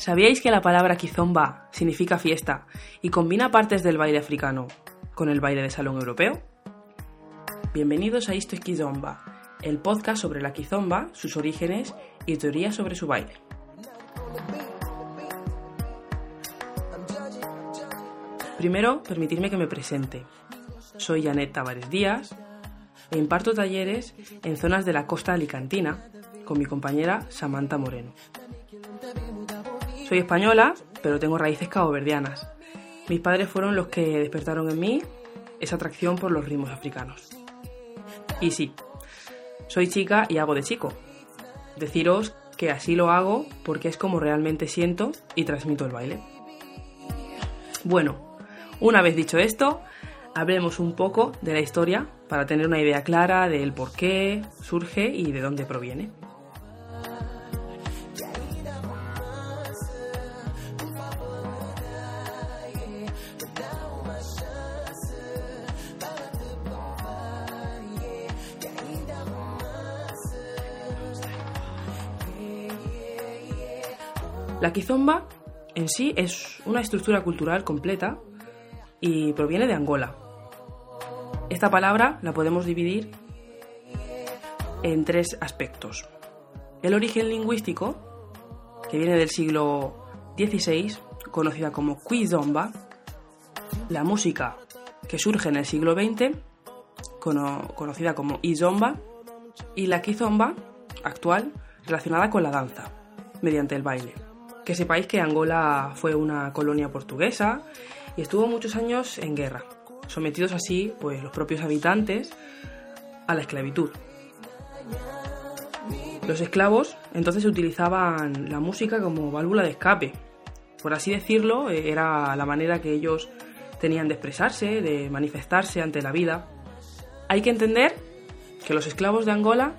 ¿Sabíais que la palabra kizomba significa fiesta y combina partes del baile africano con el baile de salón europeo? Bienvenidos a Esto es Kizomba, el podcast sobre la kizomba, sus orígenes y teorías sobre su baile. Primero, permitidme que me presente. Soy Janet Tavares Díaz e imparto talleres en zonas de la costa alicantina con mi compañera Samantha Moreno. Soy española, pero tengo raíces caboverdianas. Mis padres fueron los que despertaron en mí esa atracción por los ritmos africanos. Y sí, soy chica y hago de chico. Deciros que así lo hago porque es como realmente siento y transmito el baile. Bueno, una vez dicho esto, hablemos un poco de la historia para tener una idea clara del por qué surge y de dónde proviene. La kizomba en sí es una estructura cultural completa y proviene de Angola. Esta palabra la podemos dividir en tres aspectos. El origen lingüístico, que viene del siglo XVI, conocida como Kwizomba, la música, que surge en el siglo XX, conocida como Izomba, y la Kizomba, actual, relacionada con la danza, mediante el baile. Que sepáis que Angola fue una colonia portuguesa y estuvo muchos años en guerra, sometidos así pues los propios habitantes a la esclavitud. Los esclavos entonces utilizaban la música como válvula de escape. Por así decirlo, era la manera que ellos tenían de expresarse, de manifestarse ante la vida. Hay que entender que los esclavos de Angola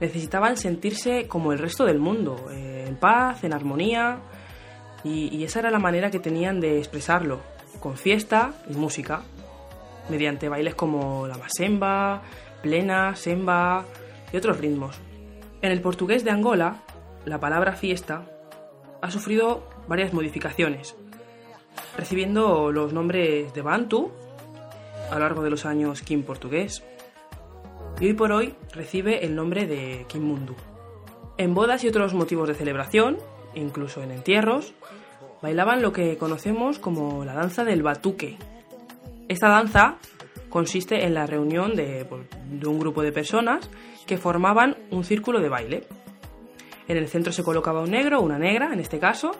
necesitaban sentirse como el resto del mundo, eh, paz, en armonía, y, esa era la manera que tenían de expresarlo, con fiesta y música, mediante bailes como la masemba, plena, semba y otros ritmos. En el portugués de Angola, la palabra fiesta ha sufrido varias modificaciones, recibiendo los nombres de Bantu a lo largo de los años Kim portugués, y hoy por hoy recibe el nombre de Kimundu. En bodas y otros motivos de celebración, incluso en entierros, bailaban lo que conocemos como la danza del batuque. Esta danza consiste en la reunión de, un grupo de personas que formaban un círculo de baile. En el centro se colocaba un negro, una negra en este caso,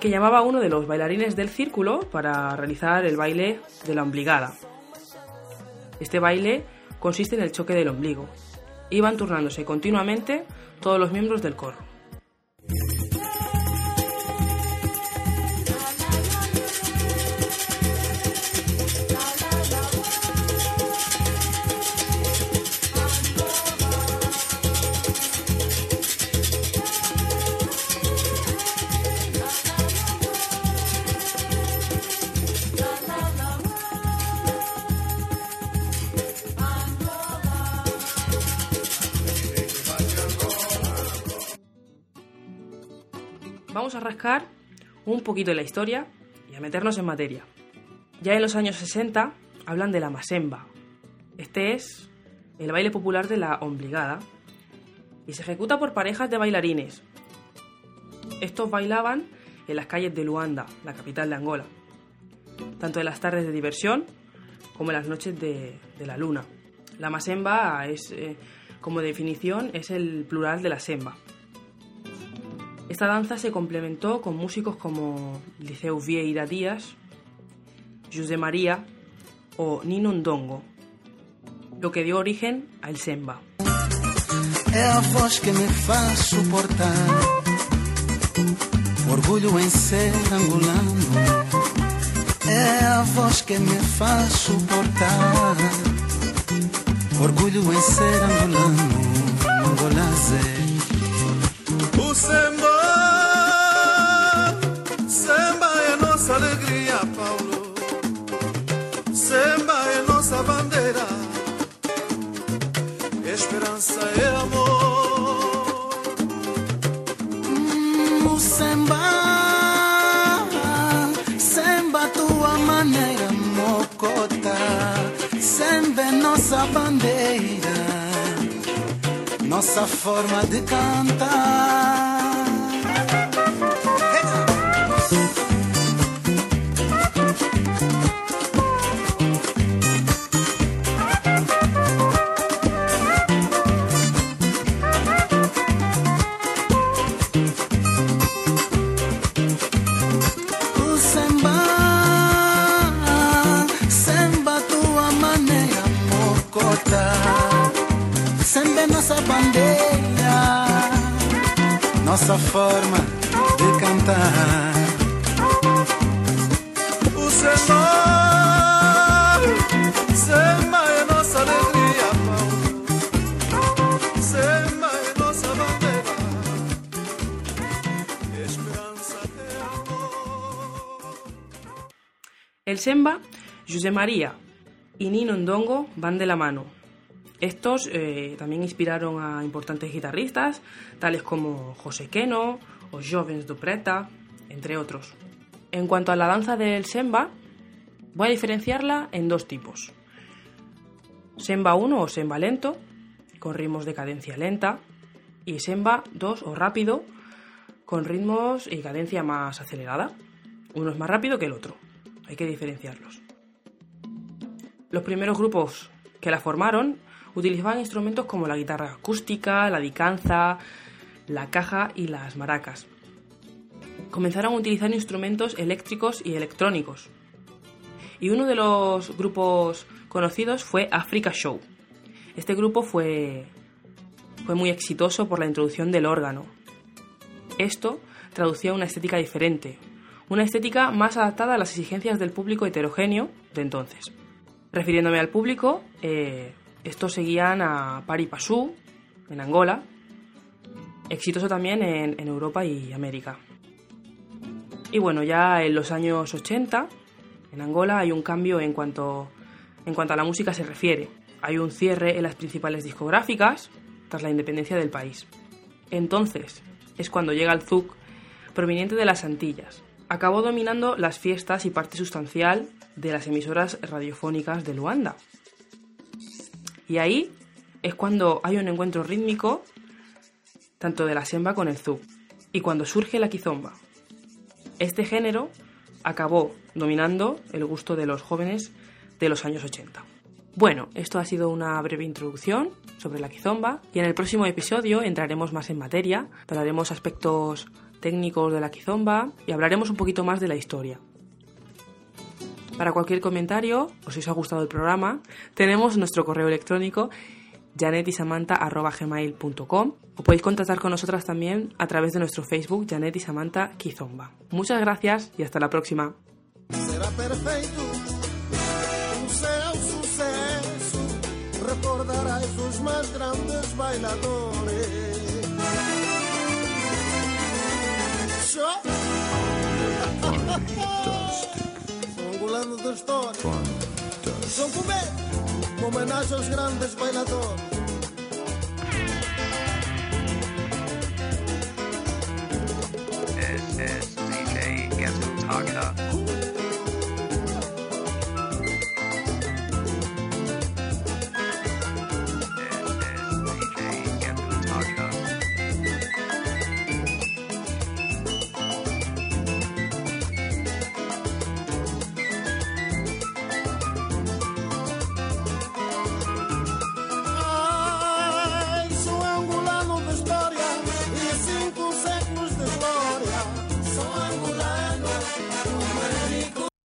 que llamaba a uno de los bailarines del círculo para realizar el baile de la ombligada. Este baile consiste en el choque del ombligo. Iban turnándose continuamente todos los miembros del coro. Vamos a rascar un poquito de la historia y a meternos en materia. Ya en los años 60 hablan de la masemba. Este es el baile popular de la ombligada y se ejecuta por parejas de bailarines. Estos bailaban en las calles de Luanda, la capital de Angola, tanto en las tardes de diversión como en las noches de, la luna. La masemba es, eh, como definición, es el plural de la semba. Esta danza se complementó con músicos como Liceu Vieira Díaz, José María o Nino Ndongo, lo que dio origen al semba. É a voz que me faz suportar orgulho em ser angolano. É a voz que me faz suportar orgulho em ser angolano. Angolazé. O semba nossa forma de cantar. Nossa forma de cantar. O samba, samba é nossa alegria, pão. Samba é nossa bandeira, esperança de amor. El semba, José María y Nino Ndongo van de la mano. Estos eh, también inspiraron a importantes guitarristas, tales como José Queno o Jovens do Preta, entre otros. En cuanto a la danza del semba, voy a diferenciarla en dos tipos. Semba 1 o semba lento, con ritmos de cadencia lenta, y semba 2 o rápido, con ritmos y cadencia más acelerada. Uno es más rápido que el otro. Hay que diferenciarlos. Los primeros grupos que la formaron utilizaban instrumentos como la guitarra acústica, la dicanza, la caja y las maracas. Comenzaron a utilizar instrumentos eléctricos y electrónicos. Y uno de los grupos conocidos fue Africa Show. Este grupo fue, fue muy exitoso por la introducción del órgano. Esto traducía una estética diferente, una estética más adaptada a las exigencias del público heterogéneo de entonces. Refiriéndome al público, eh, estos seguían a Pari Passu, en Angola, exitoso también en, en Europa y América. Y bueno, ya en los años 80, en Angola hay un cambio en cuanto, en cuanto a la música se refiere. Hay un cierre en las principales discográficas tras la independencia del país. Entonces es cuando llega el Zouk, proveniente de las Antillas. Acabó dominando las fiestas y parte sustancial de las emisoras radiofónicas de Luanda. Y ahí es cuando hay un encuentro rítmico tanto de la semba con el zouk y cuando surge la kizomba. Este género acabó dominando el gusto de los jóvenes de los años 80. Bueno, esto ha sido una breve introducción sobre la kizomba y en el próximo episodio entraremos más en materia, hablaremos aspectos técnicos de la kizomba y hablaremos un poquito más de la historia. Para cualquier comentario o si os ha gustado el programa, tenemos nuestro correo electrónico janetisamanta.gmail.com o podéis contactar con nosotras también a través de nuestro Facebook Janet y Samantha Kizomba. Muchas gracias y hasta la próxima. será perfeito. O seu sucesso recordarás os mais grandes bailadores. Só. História. São comer, homenagem aos grandes bailadores.